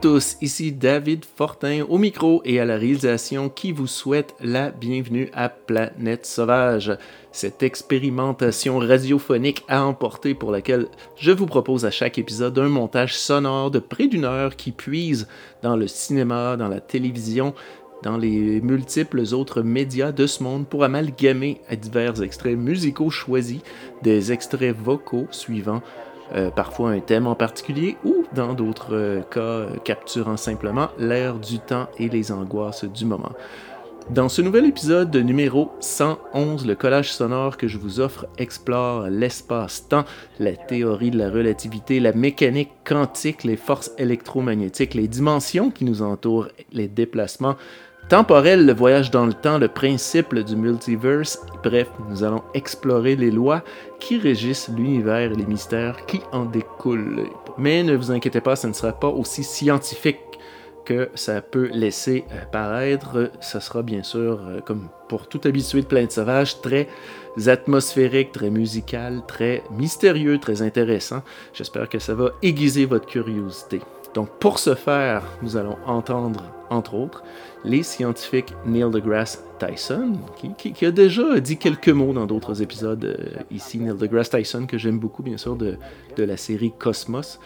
tous, ici David Fortin au micro et à la réalisation qui vous souhaite la bienvenue à Planète Sauvage, cette expérimentation radiophonique à emporter pour laquelle je vous propose à chaque épisode un montage sonore de près d'une heure qui puise dans le cinéma, dans la télévision, dans les multiples autres médias de ce monde pour amalgamer à divers extraits musicaux choisis des extraits vocaux suivants euh, parfois un thème en particulier ou dans d'autres euh, cas euh, capturant simplement l'air du temps et les angoisses du moment. Dans ce nouvel épisode numéro 111, le collage sonore que je vous offre explore l'espace-temps, la théorie de la relativité, la mécanique quantique, les forces électromagnétiques, les dimensions qui nous entourent, les déplacements, temporel, le voyage dans le temps, le principe du multiverse. Bref, nous allons explorer les lois qui régissent l'univers et les mystères qui en découlent. Mais ne vous inquiétez pas, ce ne sera pas aussi scientifique que ça peut laisser euh, paraître. Ce sera bien sûr, euh, comme pour tout habitué de Plainte Sauvage, très atmosphérique, très musical, très mystérieux, très intéressant. J'espère que ça va aiguiser votre curiosité. Donc pour ce faire, nous allons entendre, entre autres, les scientifiques Neil deGrasse Tyson, qui, a déjà dit quelques mots dans d'autres épisodes euh, ici. Neil deGrasse Tyson, que j'aime beaucoup, bien sûr, de, la série Cosmos.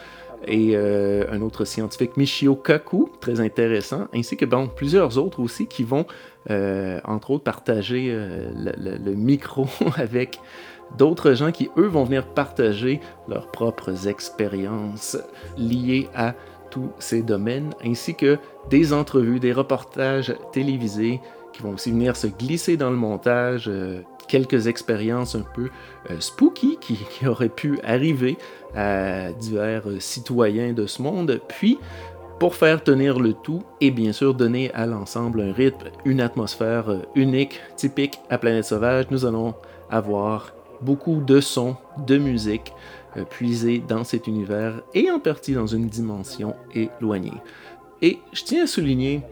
Et euh, un autre scientifique, Michio Kaku, très intéressant, ainsi que bon, plusieurs autres aussi qui vont, euh, entre autres, partager le, micro avec d'autres gens qui, eux, vont venir partager leurs propres expériences liées à tous ces domaines, ainsi que des entrevues, des reportages télévisés qui vont aussi venir se glisser dans le montage, euh, quelques expériences un peu euh, spooky qui, auraient pu arriver à divers euh, citoyens de ce monde, puis pour faire tenir le tout et bien sûr donner à l'ensemble un rythme, une atmosphère unique, typique à Planète Sauvage, nous allons avoir beaucoup de sons, de musique, euh, puisé dans cet univers et en partie dans une dimension éloignée. Et je tiens à souligner,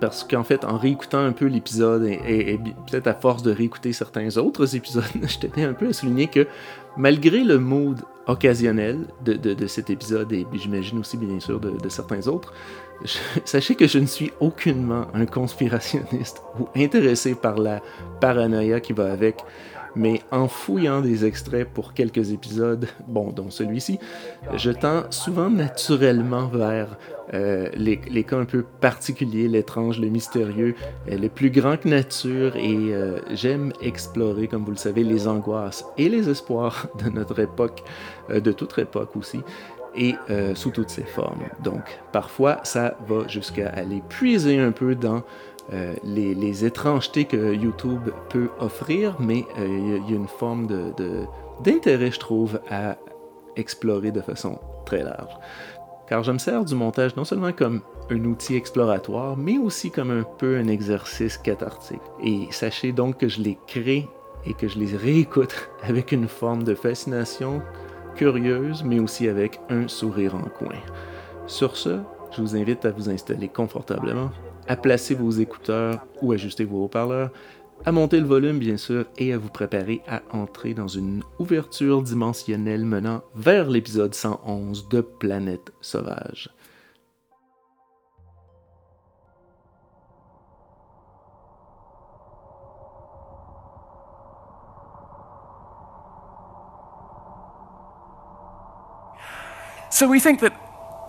parce qu'en fait, en réécoutant un peu l'épisode et, peut-être à force de réécouter certains autres épisodes, je tenais un peu à souligner que malgré le mood occasionnel de, cet épisode et j'imagine aussi bien sûr de, certains autres, sachez que je ne suis aucunement un conspirationniste ou intéressé par la paranoïa qui va avec mais en fouillant des extraits pour quelques épisodes, bon, dont celui-ci, je tends souvent naturellement vers euh, les, cas un peu particuliers, l'étrange, le mystérieux, euh, le plus grand que nature, et euh, j'aime explorer, comme vous le savez, les angoisses et les espoirs de notre époque, de toute époque aussi et sous toutes ses formes. Donc, parfois, ça va jusqu'à aller puiser un peu dans euh, les, étrangetés que YouTube peut offrir, mais euh, il y, a une forme d'intérêt, je trouve, à explorer de façon très large. Car je me sers du montage non seulement comme un outil exploratoire, mais aussi comme un peu un exercice cathartique. Et sachez donc que je les crée et que je les réécoute avec une forme de fascination curieuse, mais aussi avec un sourire en coin. Sur ce, je vous invite à vous installer confortablement à placer vos écouteurs ou ajuster vos haut-parleurs, à monter le volume bien sûr et à vous préparer à entrer dans une ouverture dimensionnelle menant vers l'épisode 111 de Planète Sauvage. So we think that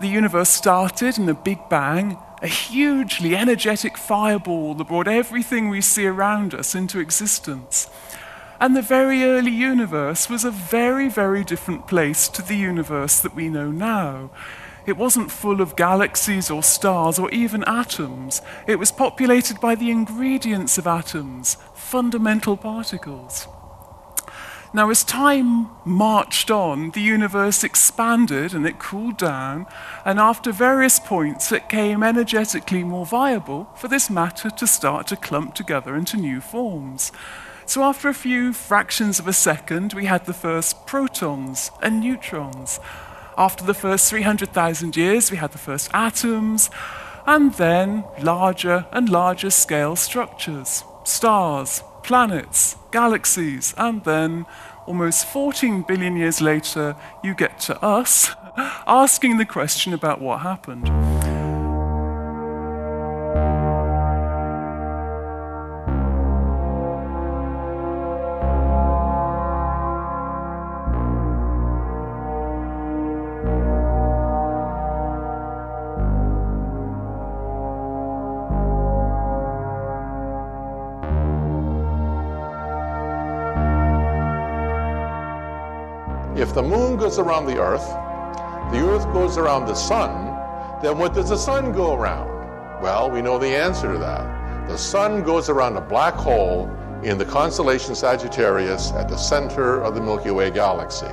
the universe started in a big bang, a hugely energetic fireball that brought everything we see around us into existence. And the very early universe was a very, very different place to the universe that we know now. It wasn't full of galaxies or stars or even atoms. It was populated by the ingredients of atoms, fundamental particles. Now, as time marched on, the universe expanded and it cooled down, and after various points, it became energetically more viable for this matter to start to clump together into new forms. So, after a few fractions of a second, we had the first protons and neutrons. After the first 300,000 years, we had the first atoms, and then larger and larger scale structures stars, planets, galaxies, and then, almost 14 billion years later, you get to us asking the question about what happened. Goes around the earth, the earth goes around the sun, then what does the sun go around? Well, we know the answer to that. The sun goes around a black hole in the constellation Sagittarius at the center of the Milky Way galaxy.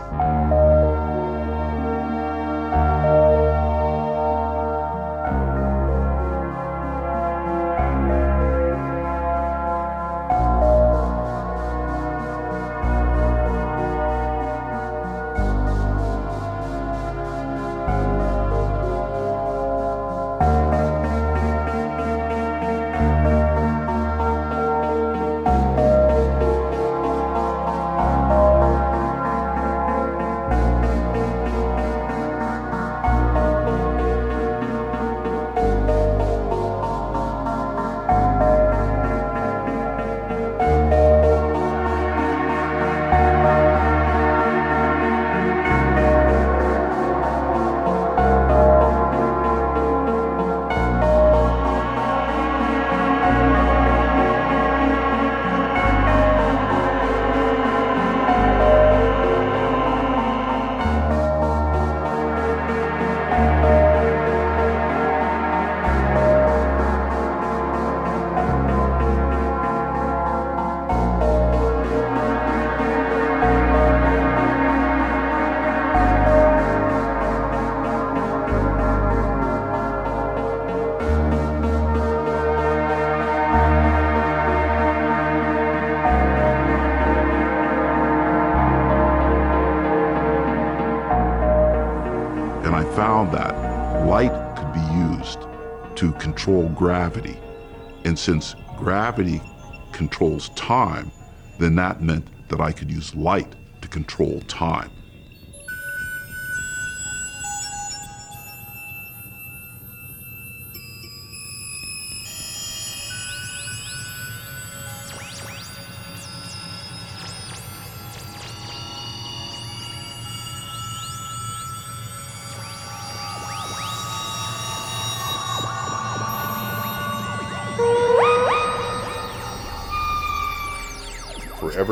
And I found that light could be used to control gravity. And since gravity controls time, then that meant that I could use light to control time.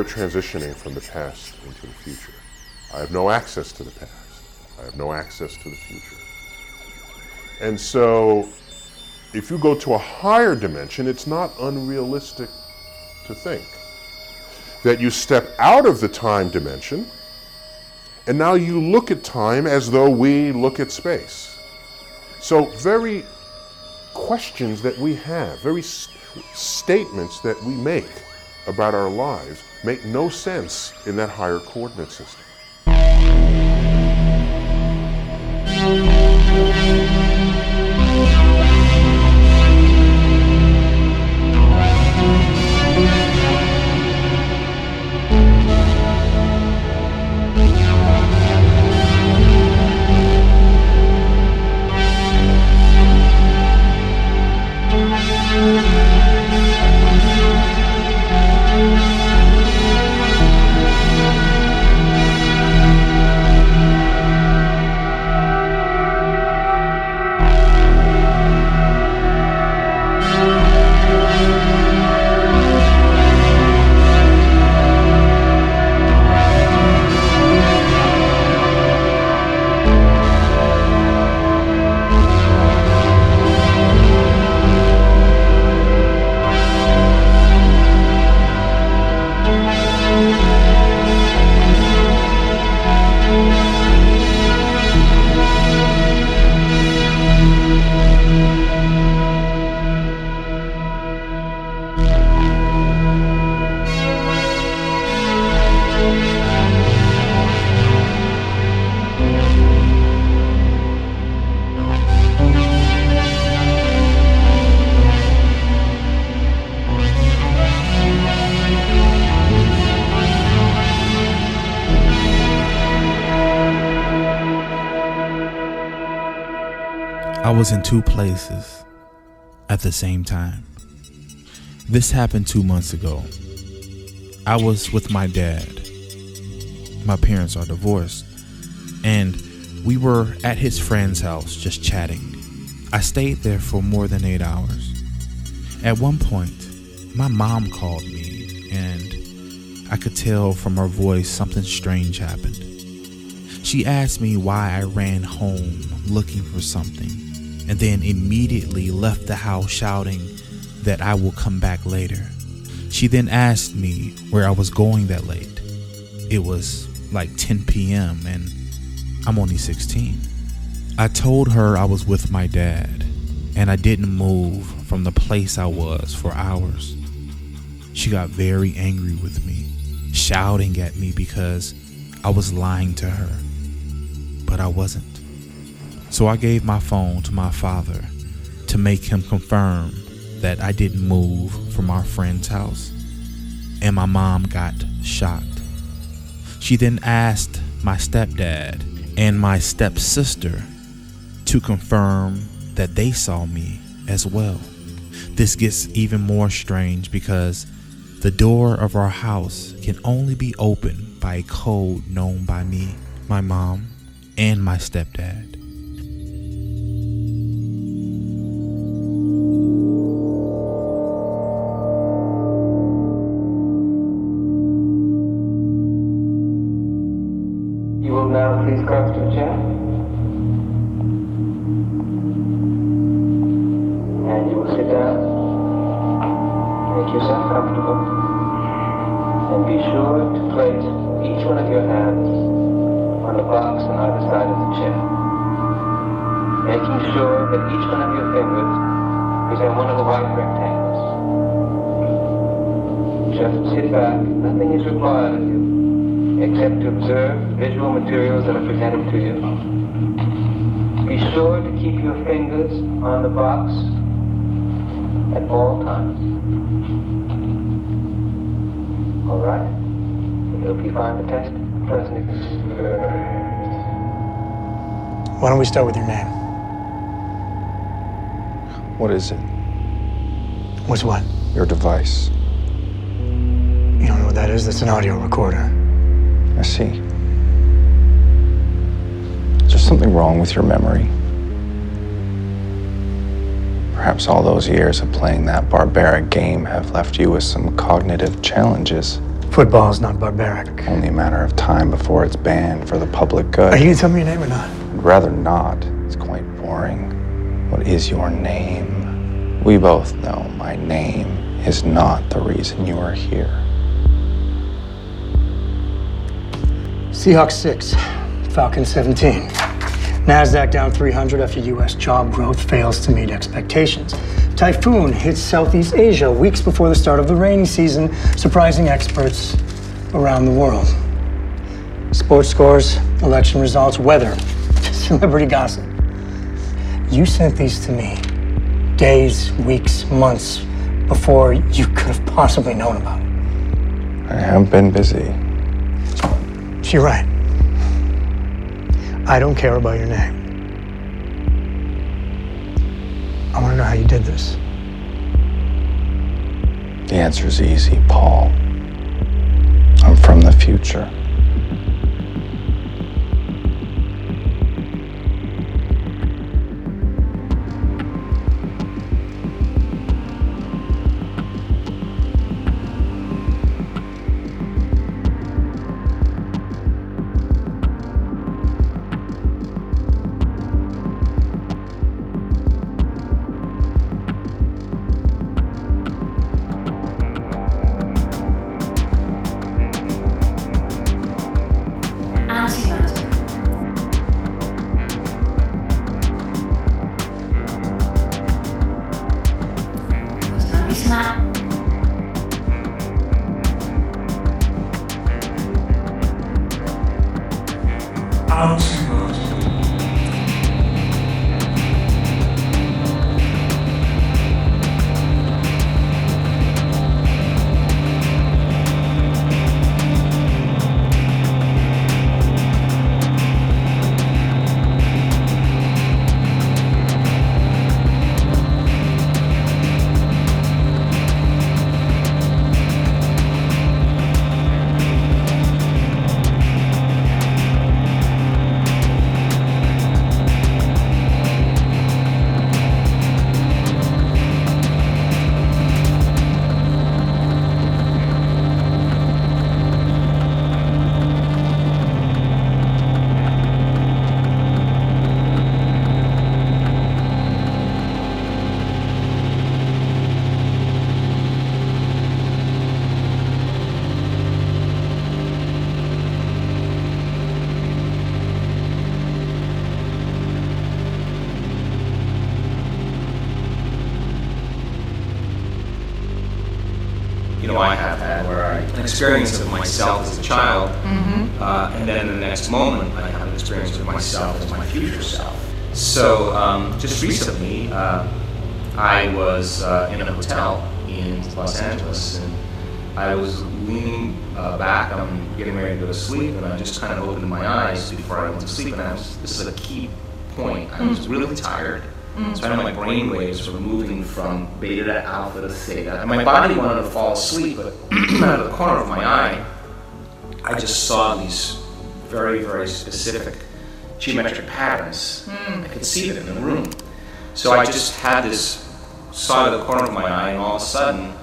Transitioning from the past into the future. I have no access to the past. I have no access to the future. And so, if you go to a higher dimension, it's not unrealistic to think that you step out of the time dimension and now you look at time as though we look at space. So, very questions that we have, very s- statements that we make about our lives make no sense in that higher coordinate system. Was in two places at the same time. This happened two months ago. I was with my dad. My parents are divorced. And we were at his friend's house just chatting. I stayed there for more than eight hours. At one point, my mom called me, and I could tell from her voice something strange happened. She asked me why I ran home looking for something, and then immediately left the house shouting that I will come back later. She then asked me where I was going that late. It was like 10 p.m., and I'm only 16. I told her I was with my dad and I didn't move from the place I was for hours. She got very angry with me, shouting at me because I was lying to her. But I wasn't. So I gave my phone to my father to make him confirm that I didn't move from our friend's house. And my mom got shocked. She then asked my stepdad and my stepsister to confirm that they saw me as well. This gets even more strange because the door of our house can only be opened by a code known by me, my mom, and my stepdad. Materials that are presented to you. Be sure to keep your fingers on the box at all times. All right? I hope you find the test pleasant. Why don't we start with your name? What is it? What's what? Your device. You don't know what that is? That's an audio recorder. I see. Something wrong with your memory? Perhaps all those years of playing that barbaric game have left you with some cognitive challenges. Football is not barbaric. Only a matter of time before it's banned for the public good. Are you gonna tell me your name or not? I'd rather not. It's quite boring. What is your name? We both know my name is not the reason you are here. Seahawks 6, Falcon 17. NASDAQ down 300 after U.S. job growth fails to meet expectations. Typhoon hits Southeast Asia weeks before the start of the rainy season, surprising experts around the world. Sports scores, election results, weather, celebrity gossip. You sent these to me days, weeks, months before you could have possibly known about it. I have been busy. You're right. I don't care about your name. I want to know how you did this. The answer's easy, Paul. I'm from the future. Experience of myself as a child, uh, and then the next moment I have an experience of myself as my future self. So um, just recently, uh, I was uh, in a hotel in Los Angeles, and I was leaning uh, back. I'm getting ready to go to sleep, and I just kind of opened my eyes before I went to sleep. And I was, this is a key point. I was really tired. Mm. So I know my brain waves were moving from beta to alpha to theta. And my mm. body wanted to fall asleep, but out of the corner of my eye, I just saw these very, very specific geometric patterns. Mm. I could see them in the room. So I just had this, saw out of the corner of my eye, and all of a sudden,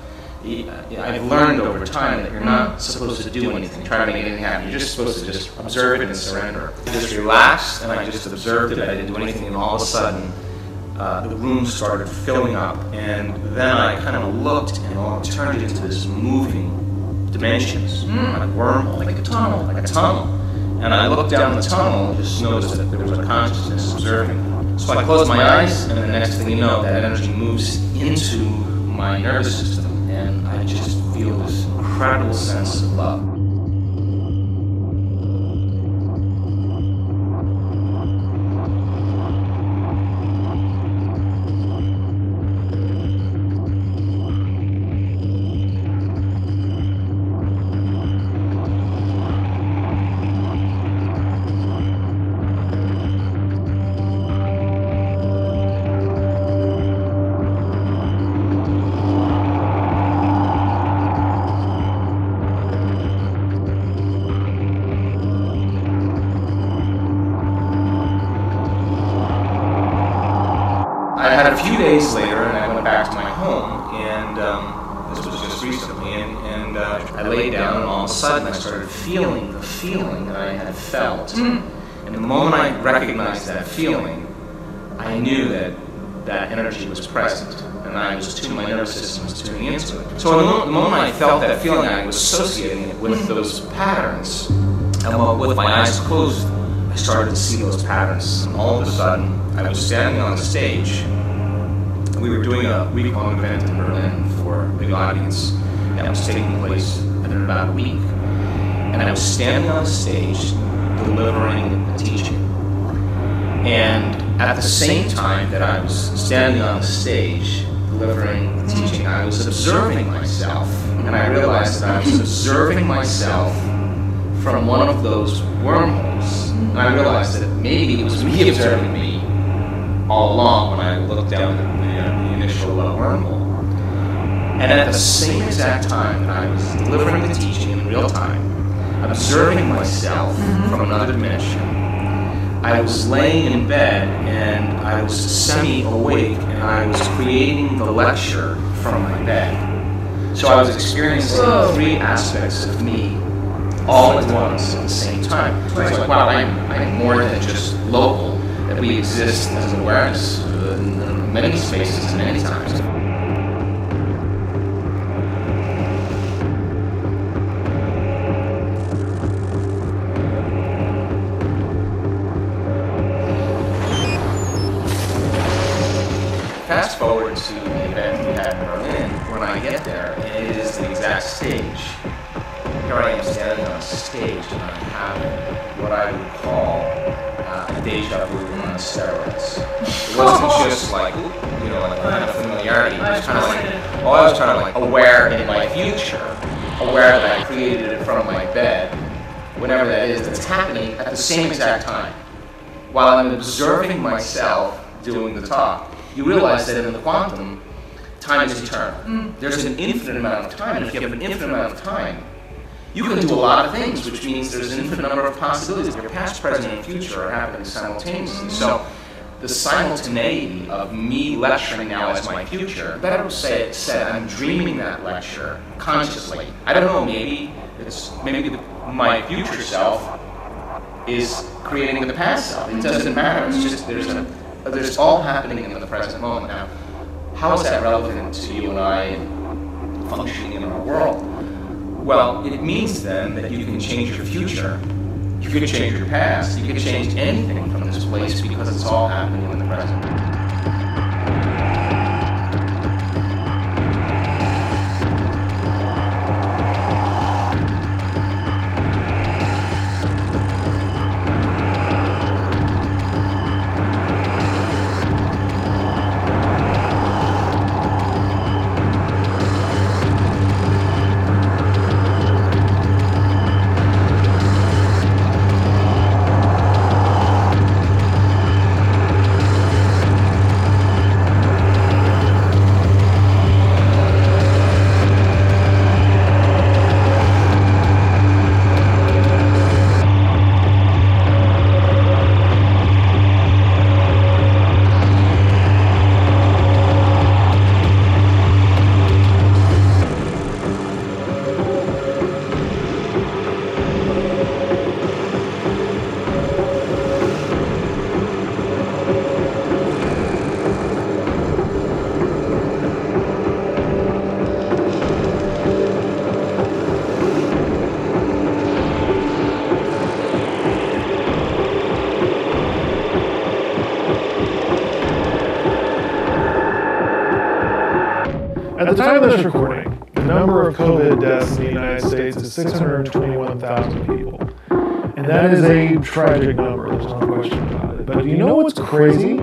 uh, I've learned over time that you're not supposed to do anything, try to make anything happen. You're just supposed to just observe it and surrender. I just relaxed, and I just observed it. I didn't do anything, and all of a sudden, uh, the room started filling up, and then I kind of looked, and all turned into this moving dimensions, like a wormhole, like a tunnel, like a tunnel. And I looked down the tunnel and just noticed that there was a consciousness observing. So I closed my eyes, and the next thing you know, that energy moves into my nervous system, and I just feel this incredible sense of love. Days later, and I went back to my home, and um, this was just recently, and, and uh, I laid down, and all of a sudden I started feeling the feeling that I had felt. And the moment I recognized that feeling, I knew that that energy was present, and I was tuning, my nervous system was tuning into it. So the the moment I felt that feeling, I was associating it with those patterns. And with my eyes closed, I started to see those patterns. And all of a sudden, I was standing on the stage. We were doing a week-long event in Berlin for a big audience that was taking place in about a week. And I was standing on stage delivering a teaching. And at the same time that I was standing on the stage delivering the teaching, I was observing myself. And I realized that I was observing myself from one of those wormholes. And I realized that maybe it was me observing me all along when I looked down uh, wormhole. And at the same exact time that I was delivering the teaching in real time, observing myself from another dimension, I was laying in bed and I was semi awake and I was creating the lecture from my bed. So I was experiencing three aspects of me all at once at the same time. It's like, wow, I'm, I'm more than just local, that we exist as an awareness many spaces many times. Fast forward to the event we had in Berlin. When I get there, it is the exact stage. Here I am standing on a stage and I'm having what I would call deja vu on steroids. It wasn't oh. just like, you know, like kind of familiarity. It was kind of like, oh, I was kind of like aware in my future, aware that I created it from my bed, whenever that is, that's happening at the same exact time. While I'm observing myself doing the talk, you realize that in the quantum, time is eternal. Mm. There's an infinite amount of time, and if you have an infinite amount of time, you can do a lot of things, which means there's an infinite number of possibilities. Your past, present, and future are happening simultaneously. So the simultaneity of me lecturing now as my future, better say it said, I'm dreaming that lecture consciously. I don't know, maybe it's maybe the, my future self is creating the past self. It doesn't matter. It's just there's a there's all happening in the present moment now. How is that relevant to you and I functioning in our world? Well, it means then that you can change your future. You can change your past. You can change anything from this place because it's all happening in the present. This recording, the number of COVID deaths in the United States is 621,000 people. And that is a tragic number, there's no question about it. But do you know what's crazy?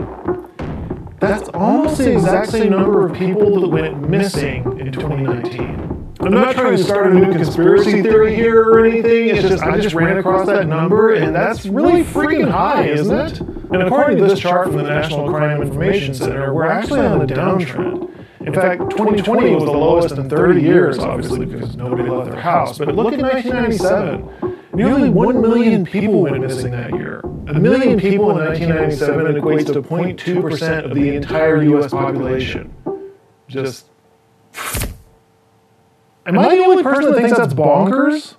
That's almost the exact same number of people that went missing in 2019. I'm not trying to start a new conspiracy theory here or anything. It's just I just ran across that number, and that's really freaking high, isn't it? And according to this chart from the National Crime Information Center, we're actually on a downtrend. In fact, 2020 was the lowest in 30 years, obviously, because nobody left their house. But look at 1997. Nearly 1 million people went missing that year. A million people in 1997 equates to 0.2% of the entire US population. Just. Am I the only person that thinks that's bonkers?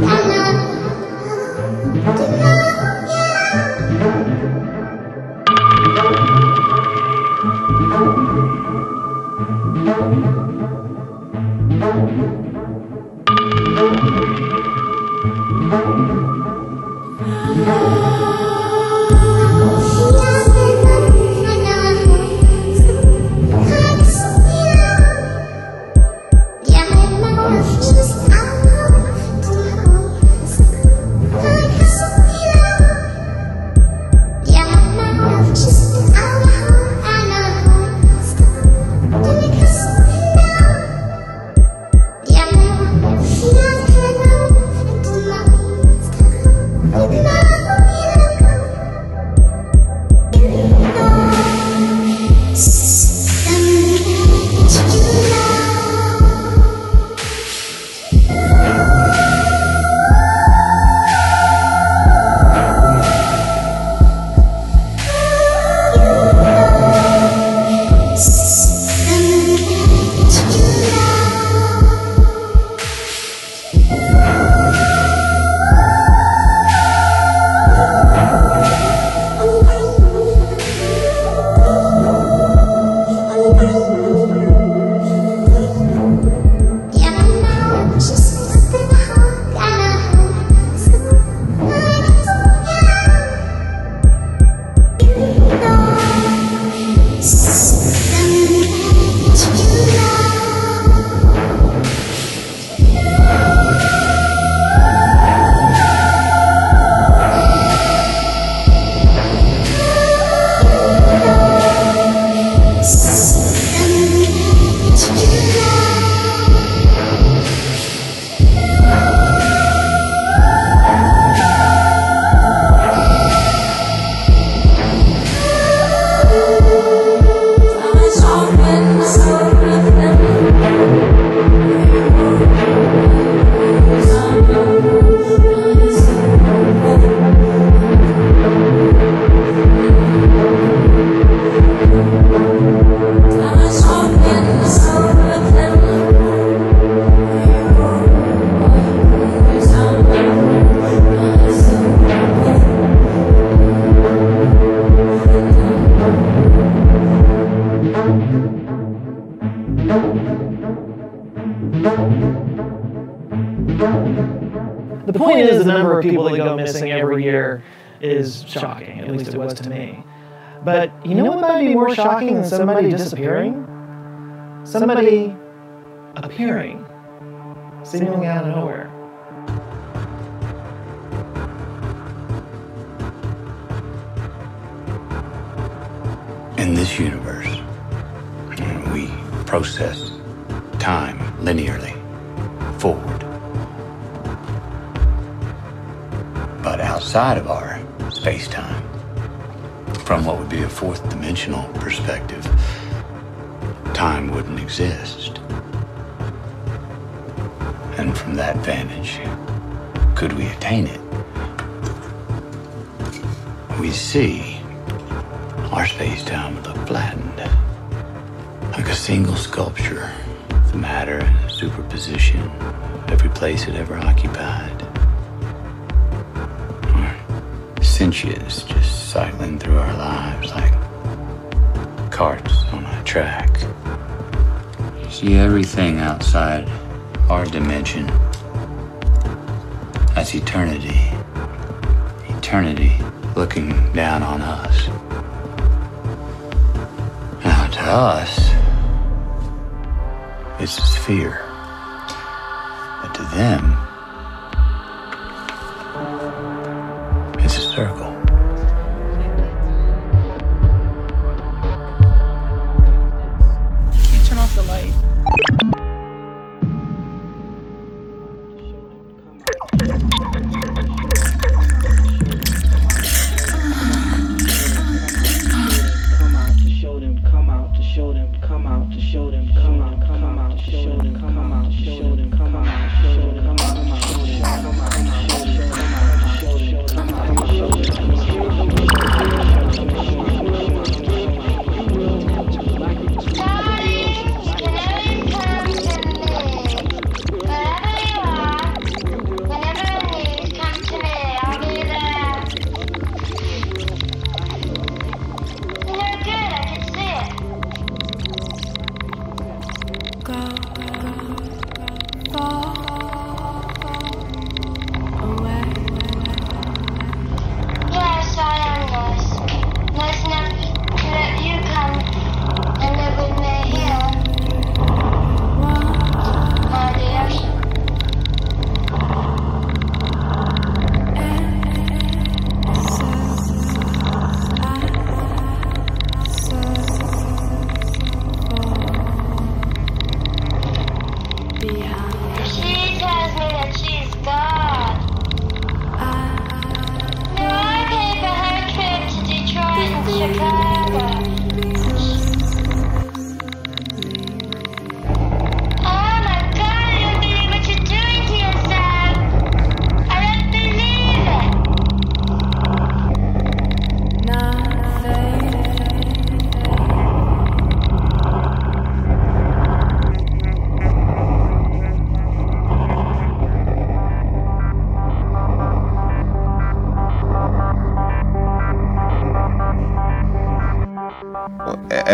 Yeah. The But you know what might be more shocking than somebody disappearing? Somebody a single sculpture, the matter superposition, every place it ever occupied. Or cinches just cycling through our lives like carts on a track. See everything outside our dimension as eternity. Eternity looking down on us. Now, to us, it's sphere. But to them,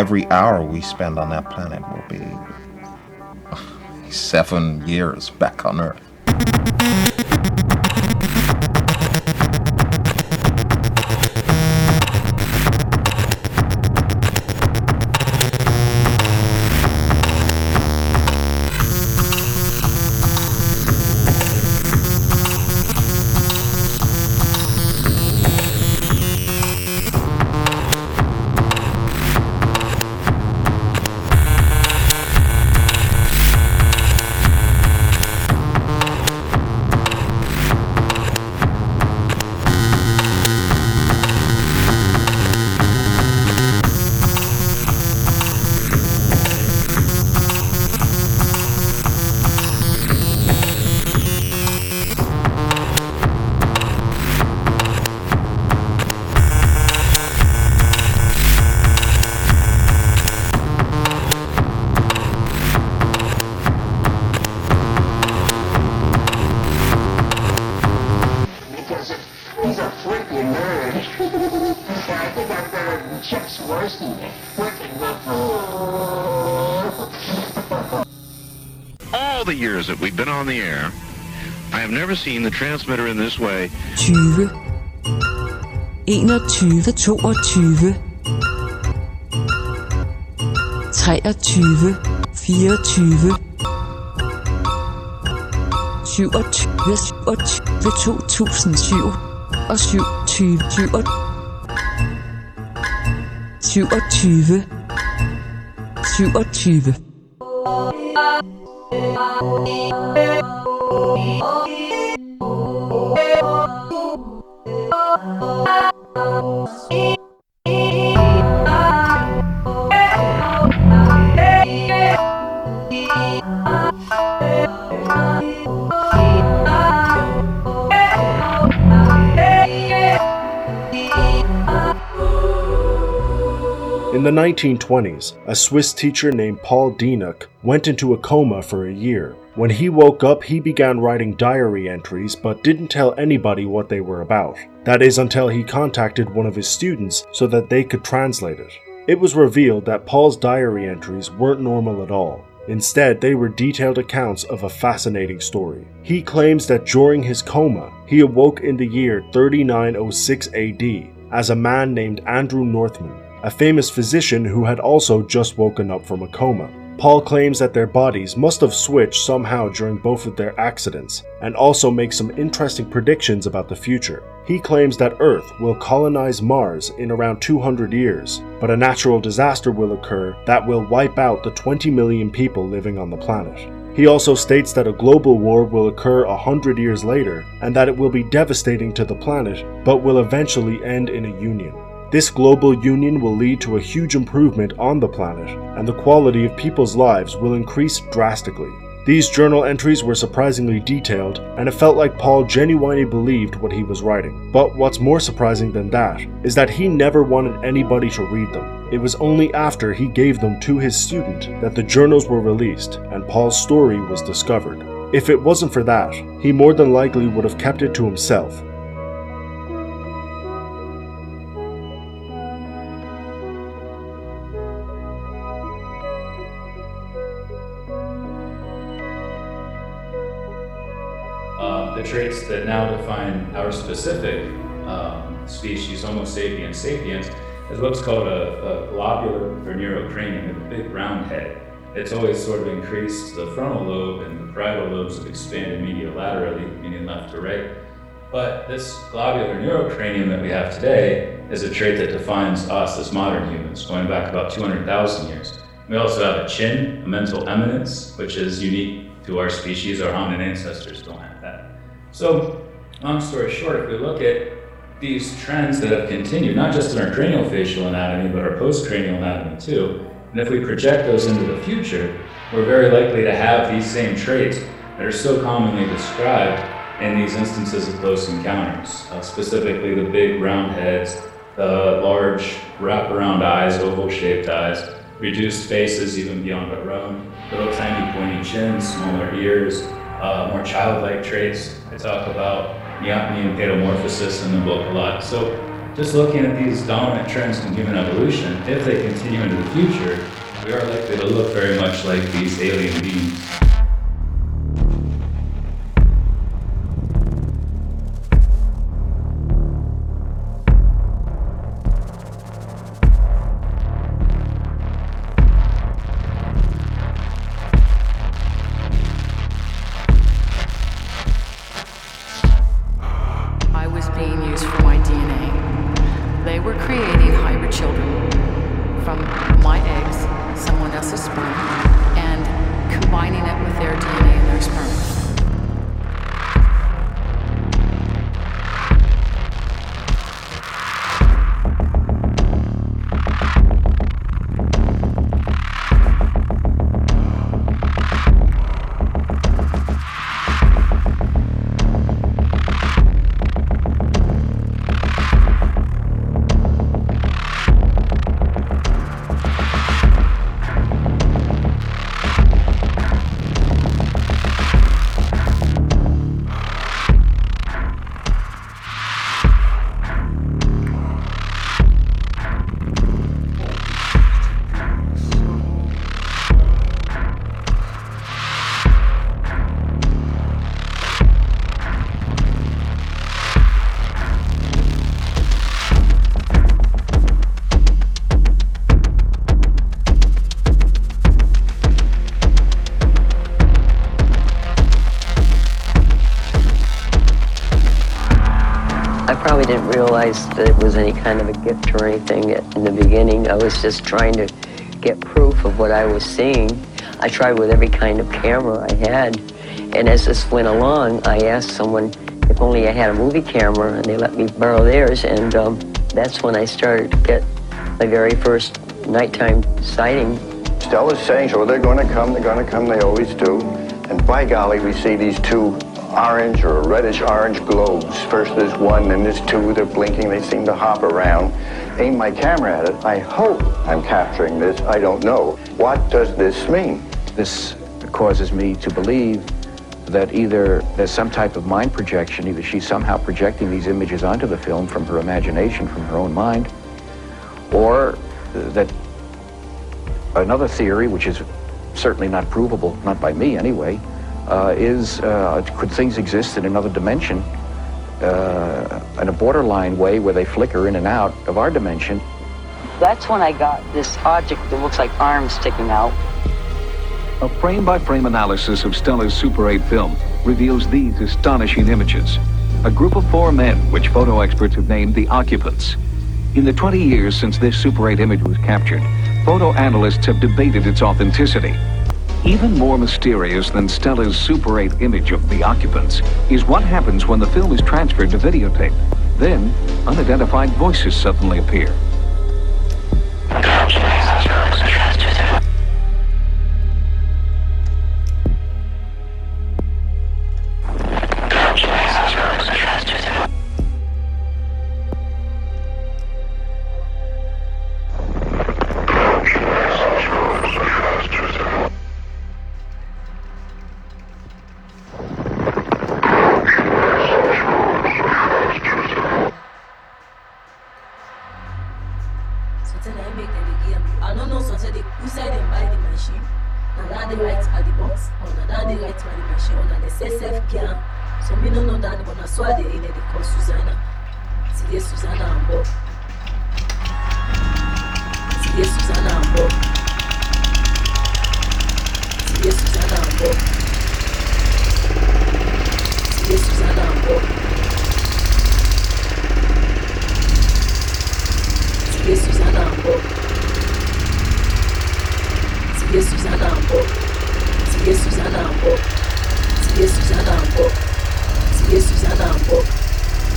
every hour we spend on that planet will be seven years back on Earth. On the air, I have never seen the transmitter in this way. 20 21 22 23 24 27 27 2007 og 27 27 27 Oh, In the 1920s, a Swiss teacher named Paul Dienach went into a coma for a year. When he woke up, he began writing diary entries but didn't tell anybody what they were about. That is until he contacted one of his students so that they could translate it. It was revealed that Paul's diary entries weren't normal at all. Instead, they were detailed accounts of a fascinating story. He claims that during his coma, he awoke in the year 3906 AD as a man named Andrew Northman, a famous physician who had also just woken up from a coma. Paul claims that their bodies must have switched somehow during both of their accidents, and also makes some interesting predictions about the future. He claims that Earth will colonize Mars in around 200 years, but a natural disaster will occur that will wipe out the 20 million people living on the planet. He also states that a global war will occur a hundred years later, and that it will be devastating to the planet, but will eventually end in a union. This global union will lead to a huge improvement on the planet, and the quality of people's lives will increase drastically. These journal entries were surprisingly detailed, and it felt like Paul genuinely believed what he was writing. But what's more surprising than that is that he never wanted anybody to read them. It was only after he gave them to his student that the journals were released and Paul's story was discovered. If it wasn't for that, he more than likely would have kept it to himself traits that now define our specific um, species, Homo sapiens sapiens, is what's called a, a globular or neurocranium, a big round head. It's always sort of increased the frontal lobe and the parietal lobes have expanded mediolaterally, meaning left to right. But this globular neurocranium that we have today is a trait that defines us as modern humans, going back about 200,000 years. We also have a chin, a mental eminence, which is unique to our species. Our hominin ancestors don't have. So, long story short, if we look at these trends that have continued, not just in our craniofacial anatomy, but our postcranial anatomy too, and if we project those into the future, we're very likely to have these same traits that are so commonly described in these instances of close encounters, uh, specifically the big round heads, the large wraparound eyes, oval shaped eyes, reduced faces even beyond our own, little tiny pointy chins, smaller ears, uh, more childlike traits. I talk about neoteny and paedomorphosis in the book a lot. So just looking at these dominant trends in human evolution, if they continue into the future, we are likely to look very much like these alien beings. Someone realize that it was any kind of a gift or anything in the beginning. I was just trying to get proof of what I was seeing. I tried with every kind of camera I had. And as this went along, I asked someone if only I had a movie camera, and they let me borrow theirs. And um, that's when I started to get my very first nighttime sighting. Stella's saying, so they're going to come, they're going to come, they always do. And by golly, we see these two orange or reddish orange globes. First there's one, then there's two, they're blinking, they seem to hop around. Aim my camera at it, I hope I'm capturing this, I don't know. What does this mean? This causes me to believe that either there's some type of mind projection, either she's somehow projecting these images onto the film from her imagination, from her own mind, or that another theory, which is certainly not provable, not by me anyway, is uh, could things exist in another dimension uh, in a borderline way where they flicker in and out of our dimension? That's when I got this object that looks like arms sticking out. A frame-by-frame analysis of Stella's Super 8 film reveals these astonishing images. A group of four men, which photo experts have named the occupants. In the 20 years since this Super 8 image was captured, photo analysts have debated its authenticity. Even more mysterious than Stella's Super 8 image of the occupants is what happens when the film is transferred to videotape. Then, unidentified voices suddenly appear. ona ne sesef kya. So mi no no dan se so ade ine se call Susanna. Sidi se ambo. Sidi Susanna se Sidi Susanna ambo. se Susanna ambo. Sidi se ambo. Sidi Susanna se Sidi Susanna ambo. Bob. See there Susanna and Bob.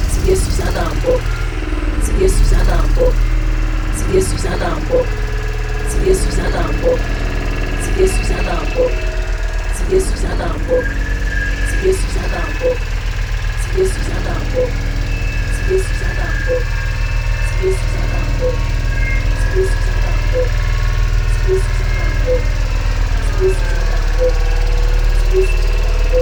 See there Susanna and Bob. See there Susanna and Bob. See there Susanna and Bob. See there Susanna and Bob. See there Susanna and Bob. See there Susanna and Bob. See there Susanna and Bob. See there Susanna and Bob. So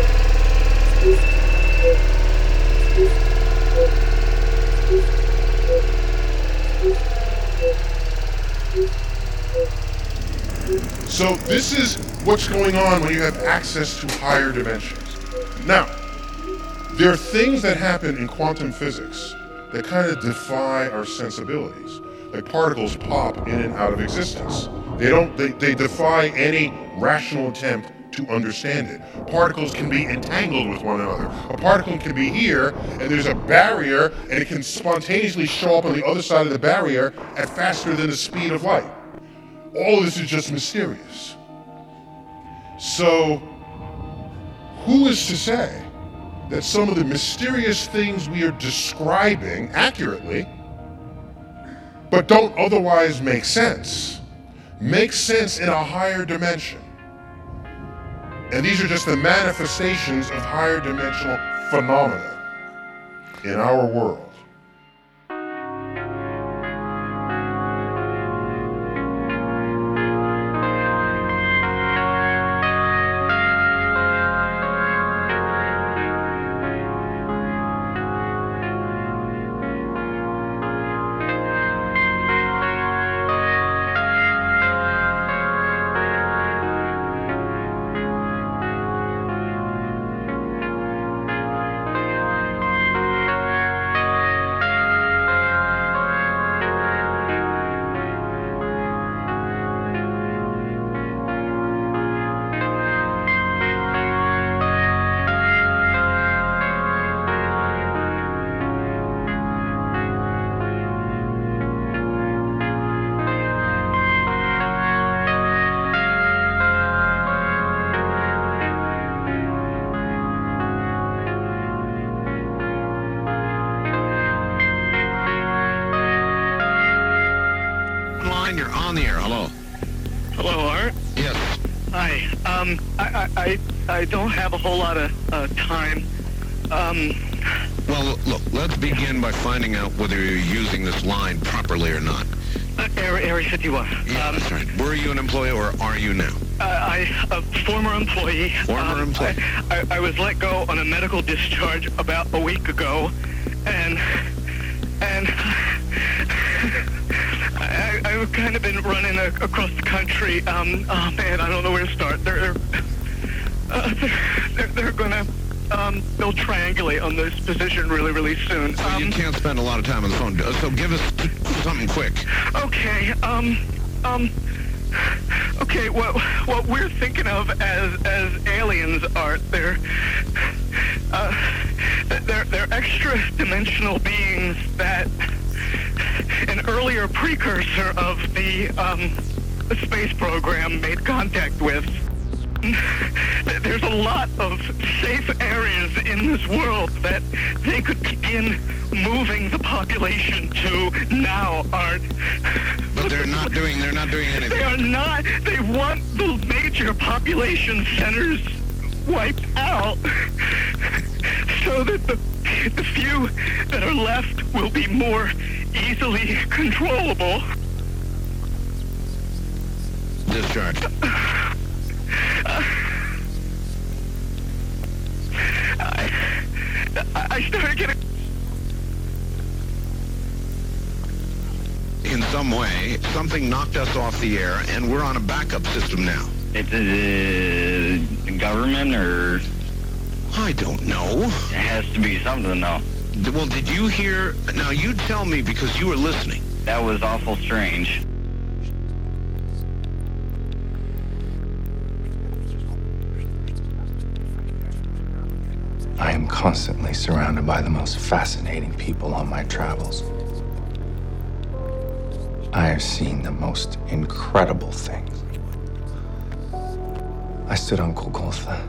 this is what's going on when you have access to higher dimensions. Now, there are things that happen in quantum physics that kind of defy our sensibilities. Like particles pop in and out of existence. They don't they, they defy any rational attempt to understand it. Particles can be entangled with one another. A particle can be here and there's a barrier and it can spontaneously show up on the other side of the barrier at faster than the speed of light. All this is just mysterious. So, who is to say that some of the mysterious things we are describing accurately, but don't otherwise make sense, make sense in a higher dimension? And these are just the manifestations of higher dimensional phenomena in our world. Look, let's begin by finding out whether you're using this line properly or not. uh, Area, Area 51. Yeah, that's right. Were you an employee or are you now? Uh, I, a former employee. Former Um, employee. I, I, I was let go on a medical discharge about a week ago, and and I, I've kind of been running a, across the country. Um, oh man, I don't know where to start. They're uh, they're, they're, they're gonna um, they'll triangulate on this position really, really soon. So Um, you can't spend a lot of time on the phone. Uh, So give us something quick. Okay, um, um, okay, what what we're thinking of as as aliens are they're uh, they're they're extra dimensional beings that an earlier precursor of the um space program made contact with. There's a lot of safe areas in this world that they could begin moving the population to now aren't But they're not doing. They're not doing anything. they are not. They want the major population centers wiped out so that the, the few that are left will be more easily controllable. Discharge. I, I started getting. In some way, something knocked us off the air, and we're on a backup system now. It's a uh, government or? I don't know. It has to be something, though. Well, did you hear? Now you tell me because you were listening. That was awful strange. Constantly surrounded by the most fascinating people on my travels. I have seen the most incredible things. I stood on Golgotha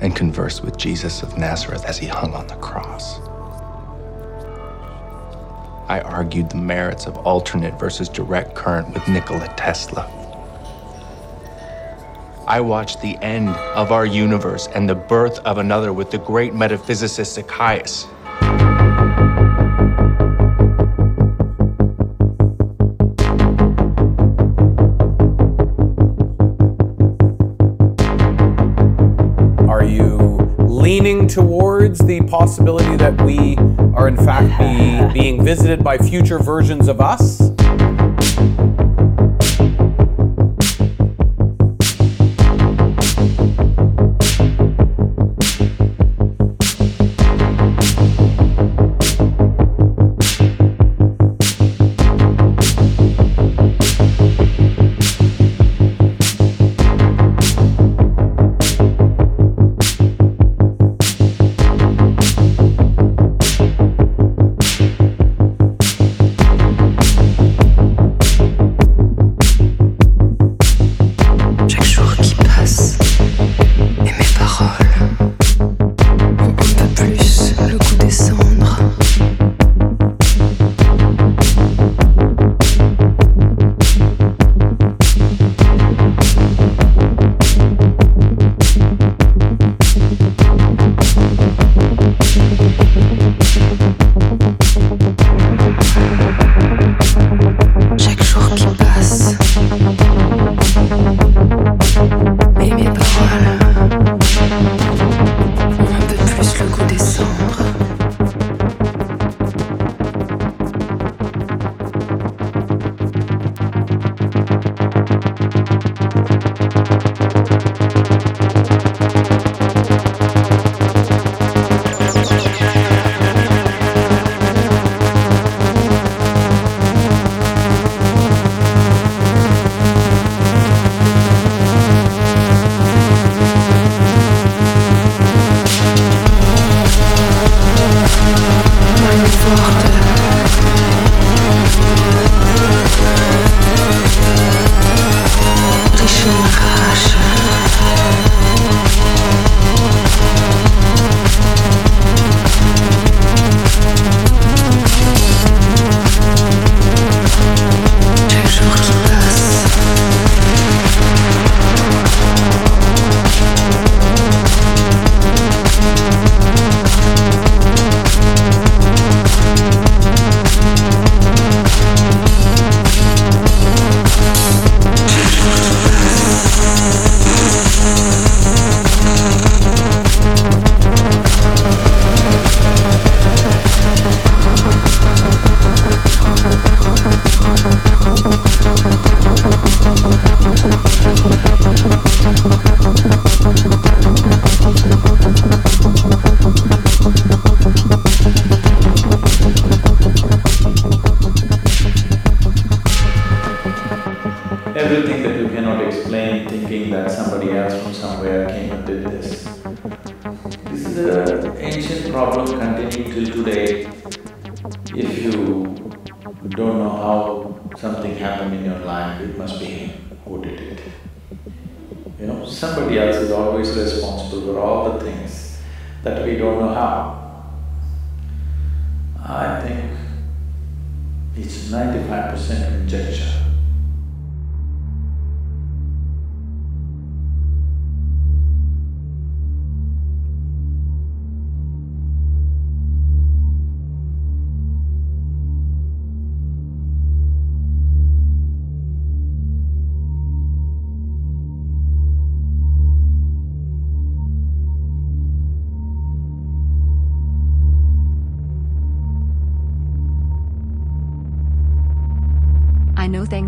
and conversed with Jesus of Nazareth as he hung on the cross. I argued the merits of alternate versus direct current with Nikola Tesla. I watched the end of our universe and the birth of another with the great metaphysicist Zacchaeus. Are you leaning towards the possibility that we are in fact be, being visited by future versions of us?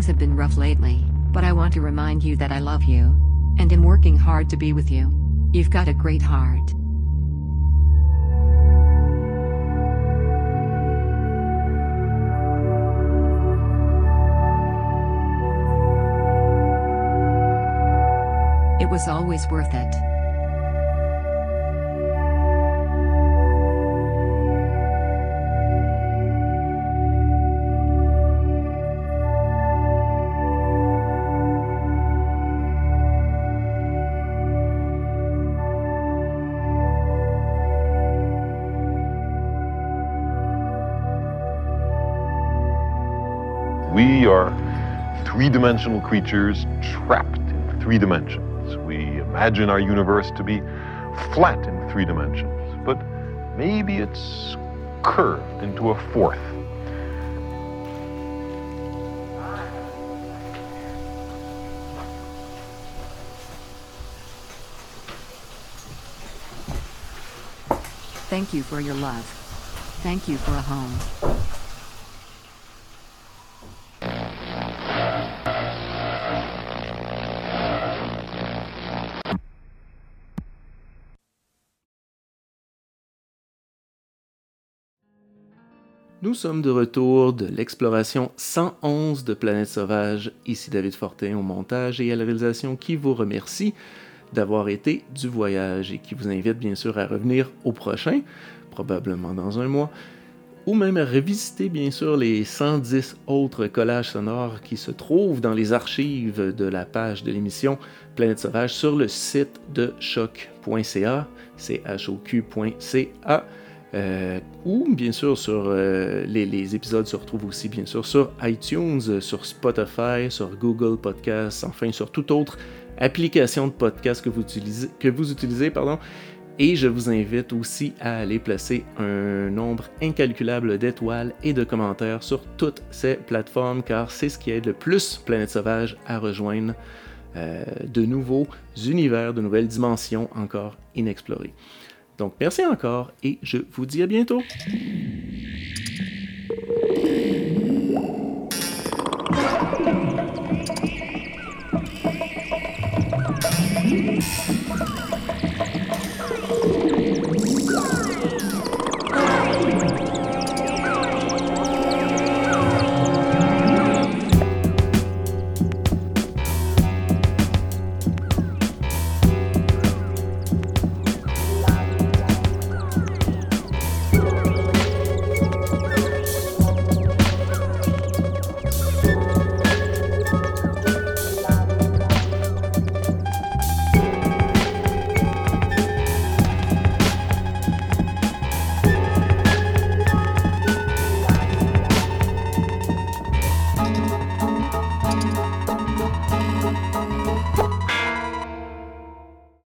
Things have been rough lately, but I want to remind you that I love you. And am working hard to be with you. You've got a great heart. It was always worth it. Three dimensional creatures trapped in three dimensions. We imagine our universe to be flat in three dimensions, but maybe it's curved into a fourth. Thank you for your love. Thank you for a home. Nous sommes de retour de l'exploration 111 de Planète Sauvage. Ici David Fortin au montage et à la réalisation qui vous remercie d'avoir été du voyage et qui vous invite bien sûr à revenir au prochain, probablement dans un mois, ou même à revisiter bien sûr les 110 autres collages sonores qui se trouvent dans les archives de la page de l'émission Planète Sauvage sur le site de choc.ca, c'est hoq.ca. Euh, ou bien sûr sur euh, les, épisodes se retrouvent aussi bien sûr sur iTunes, sur Spotify, sur Google Podcasts, enfin sur toute autre application de podcast que vous utilisez, que vous utilisez pardon. Et je vous invite aussi à aller placer un nombre incalculable d'étoiles et de commentaires sur toutes ces plateformes car c'est ce qui aide le plus Planète Sauvage à rejoindre euh, de nouveaux univers, de nouvelles dimensions encore inexplorées. Donc merci encore et je vous dis à bientôt.